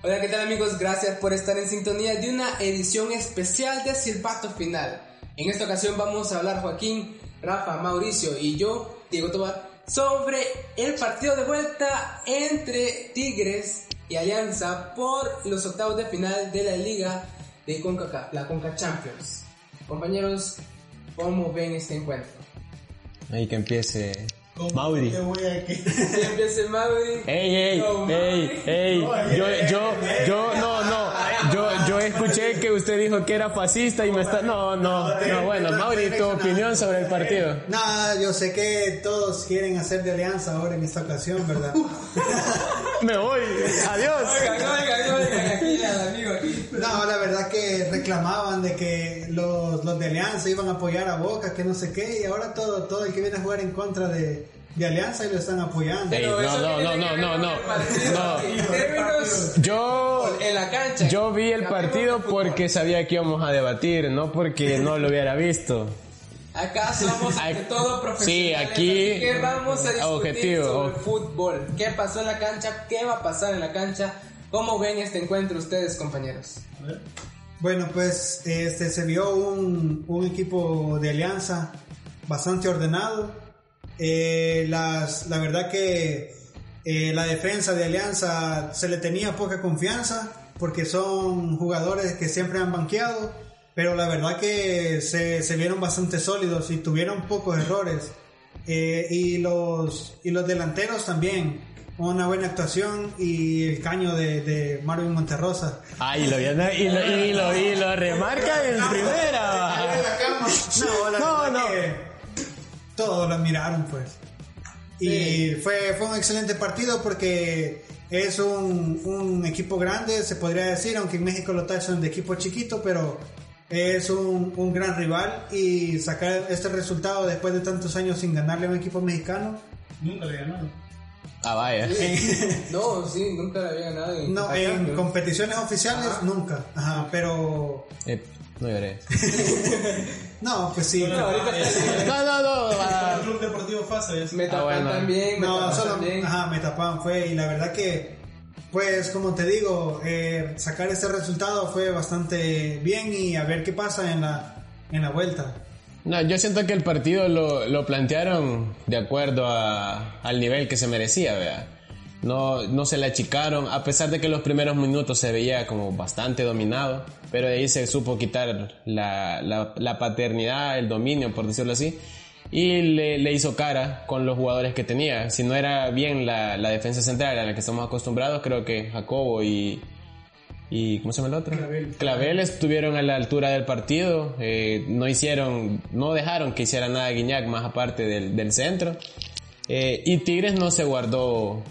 Hola, ¿qué tal amigos? Gracias por estar en sintonía de una edición especial de Silbato Final. En esta ocasión vamos a hablar Joaquín, Rafa, Mauricio y yo, Diego Tobar, sobre el partido de vuelta entre Tigres y Alianza por los octavos de final de la liga de CONCACAF, la CONCA Champions. Compañeros, ¿cómo ven este encuentro? Ahí que empiece Mauri. Que empiece Mauri. Ey, ey, No, ey, ey. Yo, yo, yo, no, no. Yo, yo escuché que era fascista y me está. No, no, no. Bueno, Mauri, tu opinión sobre el partido. Nada, yo sé que todos quieren hacer de alianza ahora en esta ocasión, ¿verdad? Me voy. Adiós. Oigan, oigan, oigan, aquí al amigo aquí. No, la verdad que reclamaban de que los, los de alianza iban a apoyar a Boca, que no sé qué, y ahora todo, todo el que viene a jugar en contra de, de alianza y lo están apoyando. Ey, no, no, no, no, no, el no. No. En términos Yo, en la cancha. yo vi el partido porque sabía que íbamos a debatir, no porque no lo hubiera visto. Acá somos de todo profesionales. sí, aquí, así que vamos a discutir objetivo. sobre fútbol. ¿Qué pasó en la cancha? ¿Qué va a pasar en la cancha? ¿Cómo ven este encuentro ustedes, compañeros? Bueno, pues este se vio un, un equipo de alianza bastante ordenado. Eh, las, la verdad que eh, la defensa de alianza se le tenía poca confianza porque son jugadores que siempre han banqueado, pero la verdad que se, se vieron bastante sólidos y tuvieron pocos errores. Eh, y, los, y los delanteros también. Una buena actuación y el caño de, de Marvin Monterrosa. Ay, lo vi, y lo, y lo, y lo remarca en primera. No, No, no. Todos lo miraron, pues. Y fue, fue un excelente partido porque es un, un equipo grande, se podría decir, aunque en México lo tachan de equipo chiquito, pero es un, un gran rival y sacar este resultado después de tantos años sin ganarle a un equipo mexicano. Nunca le ganaron. Ah, vaya. No, sí, nunca la había ganado. En No, en competiciones oficiales nunca. Ajá, pero Eh, no lloré. no, pues sí. No, ahorita No, no, no. ah, El Club Deportivo Fasa ya me tapan bueno. también. Me No, tapan solo también. ajá, me tapaban fue y la verdad que pues como te digo eh, sacar este resultado fue bastante bien y a ver qué pasa en la en la vuelta. No, yo siento que el partido lo, lo plantearon de acuerdo al nivel que se merecía, vea. No, no se le achicaron, a pesar de que los primeros minutos se veía como bastante dominado, pero de ahí se supo quitar la, la, paternidad, el dominio, por decirlo así, y le, hizo cara con los jugadores que tenía. Si no era bien la defensa central a la que estamos acostumbrados, creo que Jacobo y, y ¿cómo se llama el otro? Clavel. estuvieron a la altura del partido, eh, no hicieron, no dejaron que hiciera nada Guiñac más aparte del, del centro. Eh, y Tigres no se guardó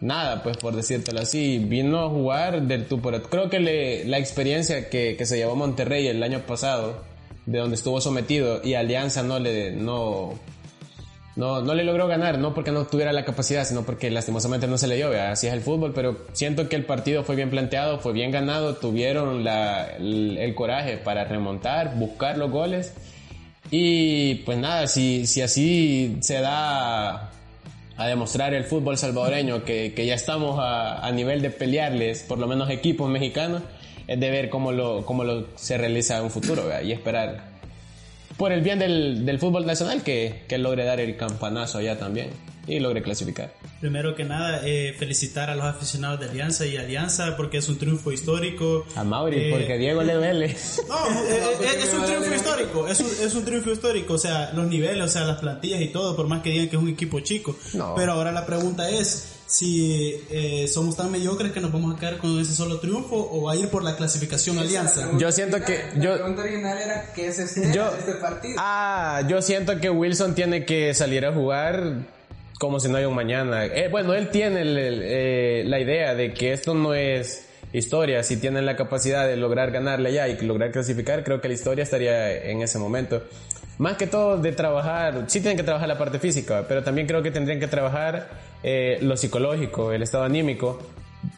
nada, pues por decírtelo así, vino a jugar del tú por Creo que le- la experiencia que, que se llevó Monterrey el año pasado, de donde estuvo sometido, y Alianza no le, no, no, no le logró ganar, no porque no tuviera la capacidad, sino porque lastimosamente no se le dio, ¿verdad? así es el fútbol, pero siento que el partido fue bien planteado, fue bien ganado, tuvieron la, el, coraje para remontar, buscar los goles, y pues nada, si, si así se da a demostrar el fútbol salvadoreño, que, que ya estamos a, a nivel de pelearles, por lo menos equipos mexicanos, es de ver cómo lo, cómo lo se realiza en un futuro, ¿verdad? y esperar por el bien del, del fútbol nacional que, que logre dar el campanazo allá también y logre clasificar. Primero que nada, eh, felicitar a los aficionados de Alianza y Alianza porque es un triunfo histórico. A Mauri, Eh, porque a Diego le duele. No, eh, eh, es un triunfo histórico, es un, es un triunfo histórico, o sea, los niveles, o sea, las plantillas y todo, por más que digan que es un equipo chico. No. Pero ahora la pregunta es si eh, somos tan mediocres que nos vamos a quedar con ese solo triunfo o va a ir por la clasificación Alianza. Yo siento que- La yo- pregunta original era: ¿qué se espera Yo- este partido? Ah, yo siento que Wilson tiene que salir a jugar como si no hay un mañana. Eh, bueno, él tiene eh, la idea de que esto no es historia. Si tienen la capacidad de lograr ganarle allá y lograr clasificar, creo que la historia estaría en ese momento. Más que todo de trabajar, sí tienen que trabajar la parte física, pero también creo que tendrían que trabajar eh, lo psicológico, el estado anímico,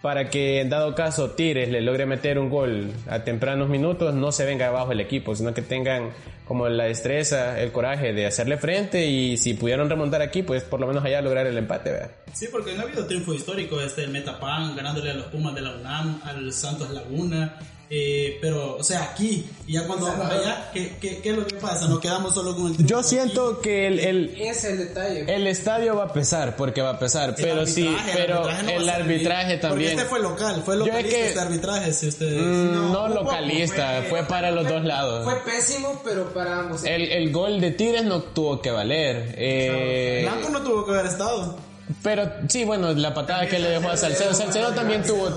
para que en dado caso Tigres le logre meter un gol a tempranos minutos, no se venga abajo el equipo, sino que tengan como la destreza, el coraje de hacerle frente y si pudieron remontar aquí, pues por lo menos allá lograr el empate, ¿verdad? Sí, porque no ha habido triunfo histórico, este, el Metapan ganándole a los Pumas de la UNAM, al Santos Laguna, eh, pero, o sea, aquí, y ya cuando vamos allá, ¿qué, qué, qué es lo que pasa? Nos quedamos solo con el. Yo siento que el, el, es el detalle. el estadio va a pesar, porque va a pesar, El pero sí, arbitraje, pero no el a ser arbitraje bien, también. Porque este fue local, fue Yo es localista que- este arbitraje, si ustedes... Mm, no, No, localista, fue- fue para los dos lados. Fue pésimo, pero para ambos. El, el gol de Tigres no tuvo que valer. eh, Blanco no tuvo que haber estado. Pero sí, bueno, la patada que le dejó a Salcedo. Salcedo también tuvo,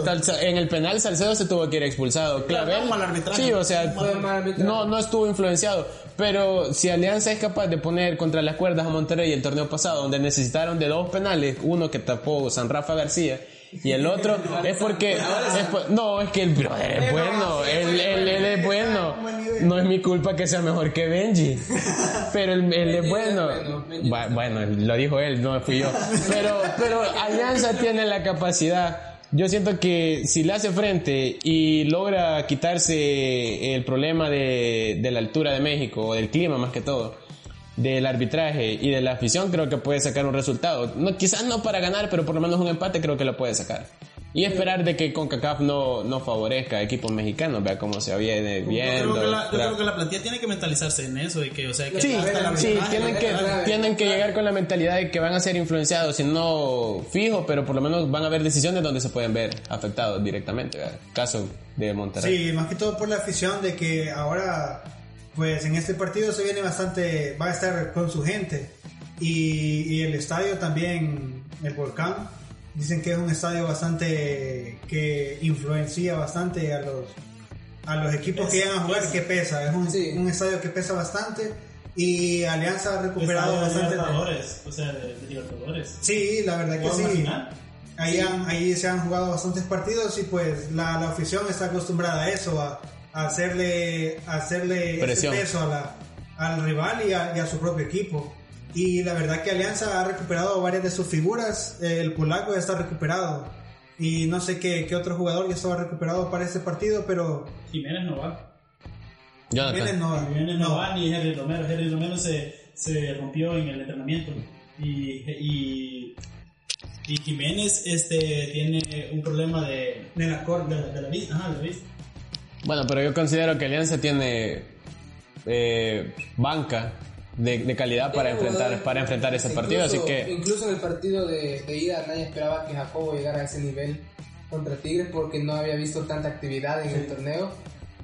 en el penal Salcedo se tuvo que ir expulsado. Clavel, no, mal arbitraje. sí, o sea, no, no estuvo influenciado. Pero si Alianza es capaz de poner contra las cuerdas a Monterrey el torneo pasado, donde necesitaron de dos penales, uno que tapó San Rafa García y el otro es porque no es que el brother es bueno él, él- él es bueno. No es mi culpa que sea mejor que Benji pero él, él es bueno. Bu- bueno lo dijo él no fui yo. Pero pero Alianza tiene la capacidad. Yo siento que si le hace frente y logra quitarse el problema de, de la altura de México o del clima más que todo del arbitraje y de la afición creo que puede sacar un resultado. No, quizás no para ganar, pero por lo menos un empate creo que lo puede sacar. Y esperar de que CONCACAF no, no favorezca a equipos mexicanos, vea cómo se viene Yo viendo. creo, que la, yo creo que la plantilla tiene que mentalizarse en eso, de que, o sea, que Sí, el sí, tienen que, tienen que llegar con la mentalidad de que van a ser influenciados, si no fijo, pero por lo menos van a haber decisiones donde se pueden ver afectados directamente. ¿verdad? Caso de Monterrey. Sí, más que todo por la afición de que ahora, pues en este partido se viene bastante, va a estar con su gente. Y, y el estadio también, el Volcán, dicen que es un estadio bastante, que influencia bastante a los, a los equipos que llegan a jugar, que pesa. Es un, Sí. un estadio que pesa bastante. Y Alianza ha recuperado Estadio de bastante. Libertadores, o sea, de, de Libertadores. Sí, la verdad que ¿Jugó una sí. Ahí, han- ahí se han jugado bastantes partidos y pues la, la afición está acostumbrada a eso, a, hacerle, hacerle ese Presión. peso a la, al rival y a, y a su propio equipo. Y la verdad que Alianza ha recuperado varias de sus figuras, el polaco ya está recuperado. Y no sé qué, qué otro jugador ya estaba recuperado para este partido, pero Jiménez no va. Jiménez no va. Jiménez no va, ni Henry Romero. Henry Romero se, se rompió en el entrenamiento. Y, y, y Jiménez este, tiene un problema de, de la de, corda. la- de la vista. Ajá, de la vista. Bueno, pero yo considero que Alianza tiene eh, banca de, de calidad para enfrentar, jugadores- para enfrentar ese partido, incluso- así que Incluso en el partido de, de ida nadie esperaba que Jacobo llegara a ese nivel contra Tigres porque no había visto tanta actividad en el torneo.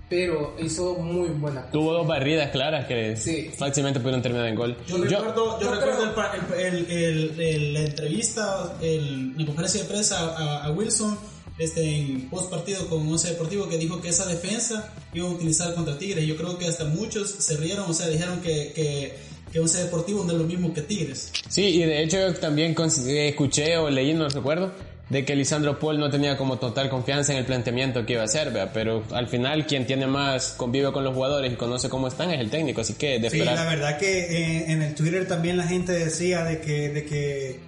Pero hizo muy buena. tuvo dos barridas claras que Sí. fácilmente pudieron terminar en gol. Yo, recuerdo, yo yo recuerdo creo- el el, el- el- el- la entrevista, el, la conferencia de prensa a, a Wilson este, en post partido con Once Deportivo que dijo que esa defensa iba a utilizar contra Tigres. Yo creo que hasta muchos se rieron, o sea, dijeron que, que, que Once Deportivo no es lo mismo que Tigres. Sí, y de hecho yo también escuché o leí, no recuerdo, de que Lisandro Paul no tenía como total confianza en el planteamiento que iba a hacer, ¿vea? pero al final quien tiene más convive con los jugadores y conoce cómo están es el técnico, así que de Sí, esperar. la verdad que eh, en el Twitter también la gente decía de que, de que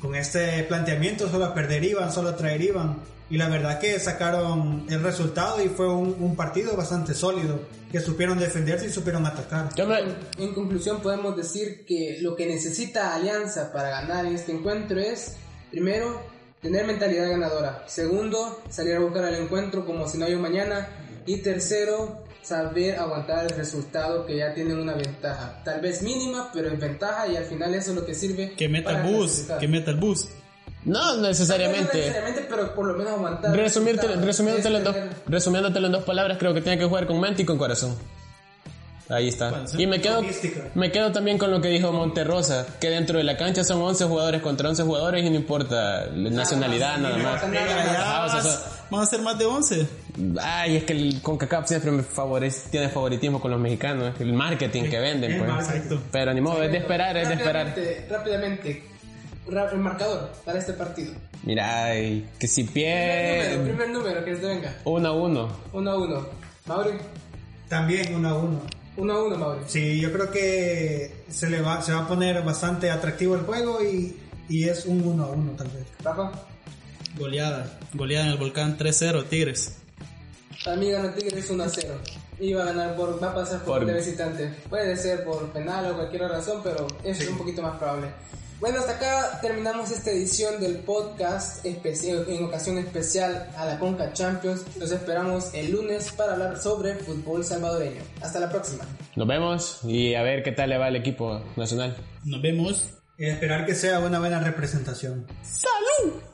con este planteamiento solo perder iban, solo traer iban. Y la verdad que sacaron el resultado y fue un, partido bastante sólido, que supieron defenderse y supieron atacar. Me- En conclusión podemos decir que lo que necesita Alianza para ganar en este encuentro es, primero, tener mentalidad ganadora. Segundo, salir a buscar el encuentro como si no hay un mañana. Y tercero, saber aguantar el resultado que ya tienen una ventaja. Tal vez mínima, pero es ventaja y al final eso es lo que sirve. Que meta el bus, que meta el bus. no No necesariamente. pero por lo menos aguantar. resumiéndotelo, en dos, tener- resumiéndotelo en dos palabras, creo que tiene que jugar con mente y con corazón. Ahí está. Y me quedo, me quedo también con lo que dijo Monterrosa, que dentro de la cancha son 11 jugadores contra 11 jugadores y no importa la nacionalidad, nada más. Van a ser más de 11. Ay, es que el CONCACAF siempre me favorece, tiene favoritismo con los mexicanos, el marketing que venden, pues. Exacto. Pero ni modo, es de esperar, es de esperar. Rápidamente, el marcador para este partido. Mira, que si pierde... El primer número que se venga. 1 a 1. 1 a 1. Mauri. También 1 a 1. 1 a 1, Mauri. Sí, yo creo que se, le va, se va a poner bastante atractivo el juego y, y es un 1 a 1 tal vez. Rafa. Goleada. Goleada en el volcán 3-0, Tigres. Para mí gana Tigres 1 a 0. Y va a ganar por, va a pasar por, por... visitante. Puede ser por penal o cualquier razón, pero es un poquito más probable. Bueno, hasta acá terminamos esta edición del podcast especial, en ocasión especial a la Conca Champions. Los esperamos el lunes para hablar sobre fútbol salvadoreño. Hasta la próxima. Nos vemos y a ver qué tal le va el equipo nacional. Nos vemos. Y esperar que sea una buena representación. ¡Salud!